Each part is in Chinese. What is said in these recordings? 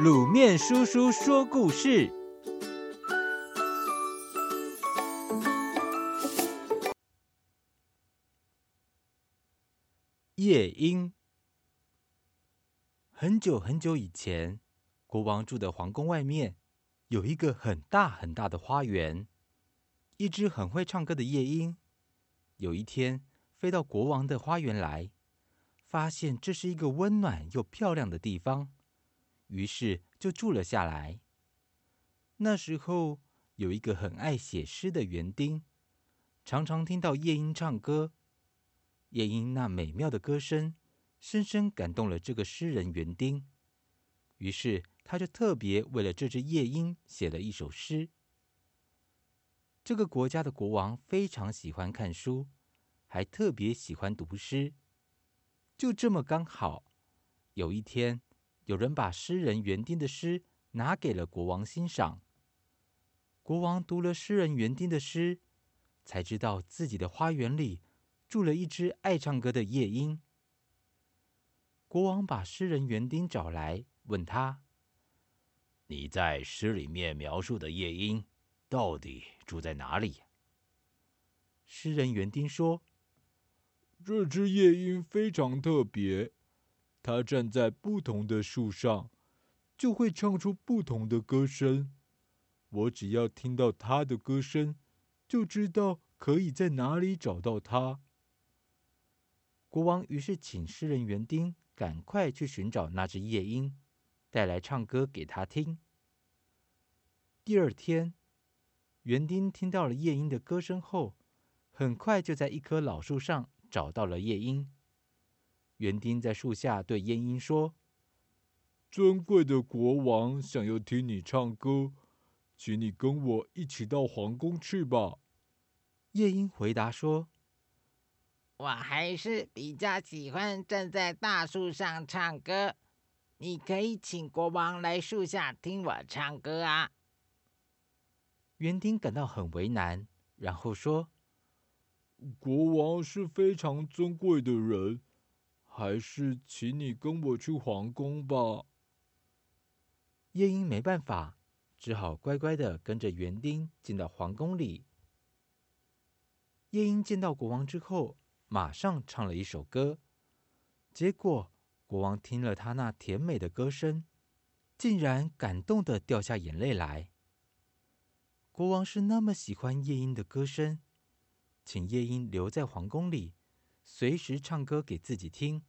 卤面叔叔说故事：夜莺。很久很久以前，国王住的皇宫外面有一个很大很大的花园。一只很会唱歌的夜莺，有一天飞到国王的花园来，发现这是一个温暖又漂亮的地方。于是就住了下来。那时候有一个很爱写诗的园丁，常常听到夜莺唱歌。夜莺那美妙的歌声，深深感动了这个诗人园丁。于是他就特别为了这只夜莺写了一首诗。这个国家的国王非常喜欢看书，还特别喜欢读诗。就这么刚好，有一天。有人把诗人园丁的诗拿给了国王欣赏。国王读了诗人园丁的诗，才知道自己的花园里住了一只爱唱歌的夜莺。国王把诗人园丁找来，问他：“你在诗里面描述的夜莺，到底住在哪里？”诗人园丁说：“这只夜莺非常特别。”它站在不同的树上，就会唱出不同的歌声。我只要听到它的歌声，就知道可以在哪里找到它。国王于是请诗人园丁赶快去寻找那只夜莺，带来唱歌给他听。第二天，园丁听到了夜莺的歌声后，很快就在一棵老树上找到了夜莺。园丁在树下对夜莺说：“尊贵的国王想要听你唱歌，请你跟我一起到皇宫去吧。”夜莺回答说：“我还是比较喜欢站在大树上唱歌，你可以请国王来树下听我唱歌啊。”园丁感到很为难，然后说：“国王是非常尊贵的人。”还是请你跟我去皇宫吧。夜莺没办法，只好乖乖的跟着园丁进到皇宫里。夜莺见到国王之后，马上唱了一首歌。结果国王听了他那甜美的歌声，竟然感动的掉下眼泪来。国王是那么喜欢夜莺的歌声，请夜莺留在皇宫里。随时唱歌给自己听。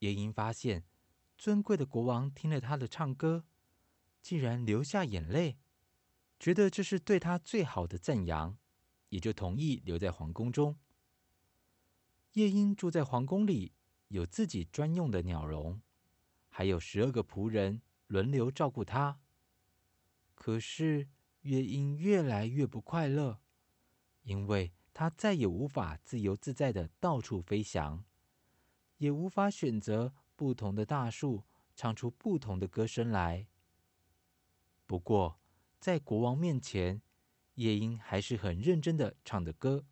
夜莺发现，尊贵的国王听了他的唱歌，竟然流下眼泪，觉得这是对他最好的赞扬，也就同意留在皇宫中。夜莺住在皇宫里，有自己专用的鸟笼，还有十二个仆人轮流照顾他。可是，夜莺越来越不快乐，因为，他再也无法自由自在的到处飞翔，也无法选择不同的大树唱出不同的歌声来。不过，在国王面前，夜莺还是很认真的唱着歌。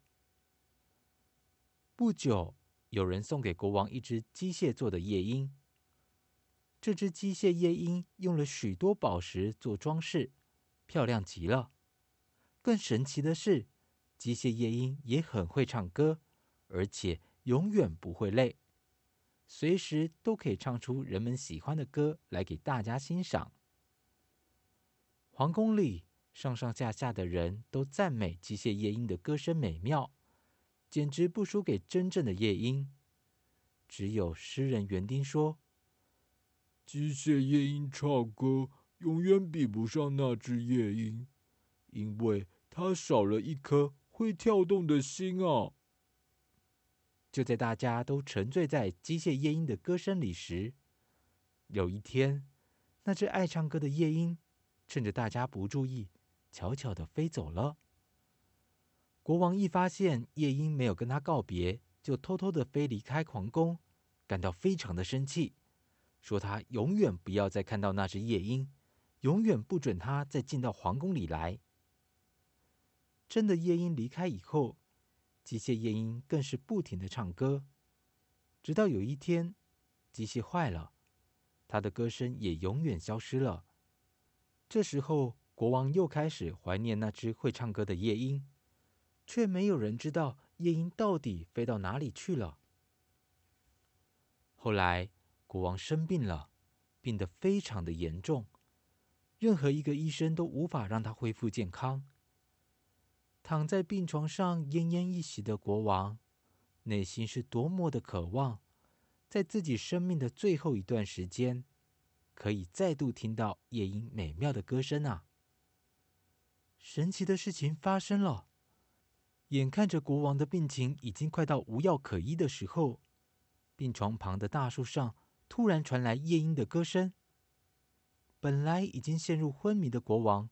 不久，有人送给国王一只机械做的夜莺。这只机械夜莺用了许多宝石做装饰，漂亮极了。更神奇的是，机械夜莺也很会唱歌，而且永远不会累，随时都可以唱出人们喜欢的歌来给大家欣赏。皇宫里上上下下的人都赞美机械夜莺的歌声美妙，简直不输给真正的夜莺。只有诗人园丁说：“机械夜莺唱歌永远比不上那只夜莺，因为它少了一颗。”会跳动的心啊！就在大家都沉醉在机械夜莺的歌声里时，有一天，那只爱唱歌的夜莺趁着大家不注意，悄悄的飞走了。国王一发现夜莺没有跟他告别，就偷偷的飞离开皇宫，感到非常的生气，说他永远不要再看到那只夜莺，永远不准他再进到皇宫里来。真的夜莺离开以后，机械夜莺更是不停的唱歌，直到有一天，机器坏了，他的歌声也永远消失了。这时候，国王又开始怀念那只会唱歌的夜莺，却没有人知道夜莺到底飞到哪里去了。后来，国王生病了，病得非常的严重，任何一个医生都无法让他恢复健康。躺在病床上奄奄一息的国王，内心是多么的渴望，在自己生命的最后一段时间，可以再度听到夜莺美妙的歌声啊！神奇的事情发生了，眼看着国王的病情已经快到无药可医的时候，病床旁的大树上突然传来夜莺的歌声。本来已经陷入昏迷的国王，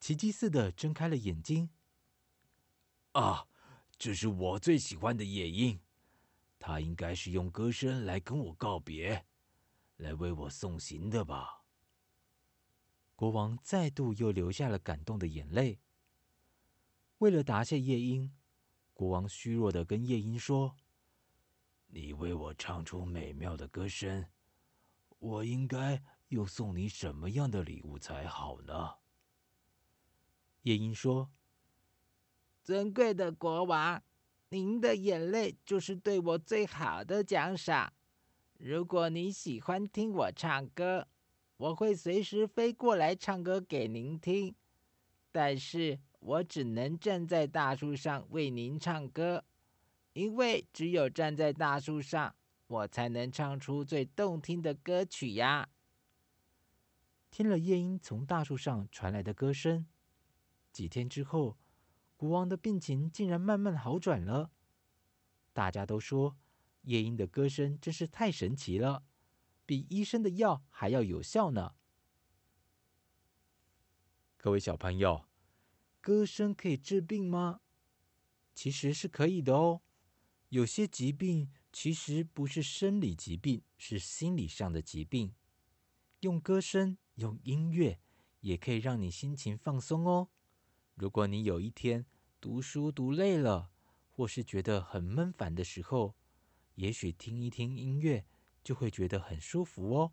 奇迹似的睁开了眼睛。啊，这是我最喜欢的夜莺，它应该是用歌声来跟我告别，来为我送行的吧。国王再度又流下了感动的眼泪。为了答谢夜莺，国王虚弱的跟夜莺说：“你为我唱出美妙的歌声，我应该又送你什么样的礼物才好呢？”夜莺说。尊贵的国王，您的眼泪就是对我最好的奖赏。如果你喜欢听我唱歌，我会随时飞过来唱歌给您听。但是我只能站在大树上为您唱歌，因为只有站在大树上，我才能唱出最动听的歌曲呀。听了夜莺从大树上传来的歌声，几天之后。国王的病情竟然慢慢好转了，大家都说夜莺的歌声真是太神奇了，比医生的药还要有效呢。各位小朋友，歌声可以治病吗？其实是可以的哦。有些疾病其实不是生理疾病，是心理上的疾病。用歌声、用音乐，也可以让你心情放松哦。如果你有一天读书读累了，或是觉得很闷烦的时候，也许听一听音乐就会觉得很舒服哦。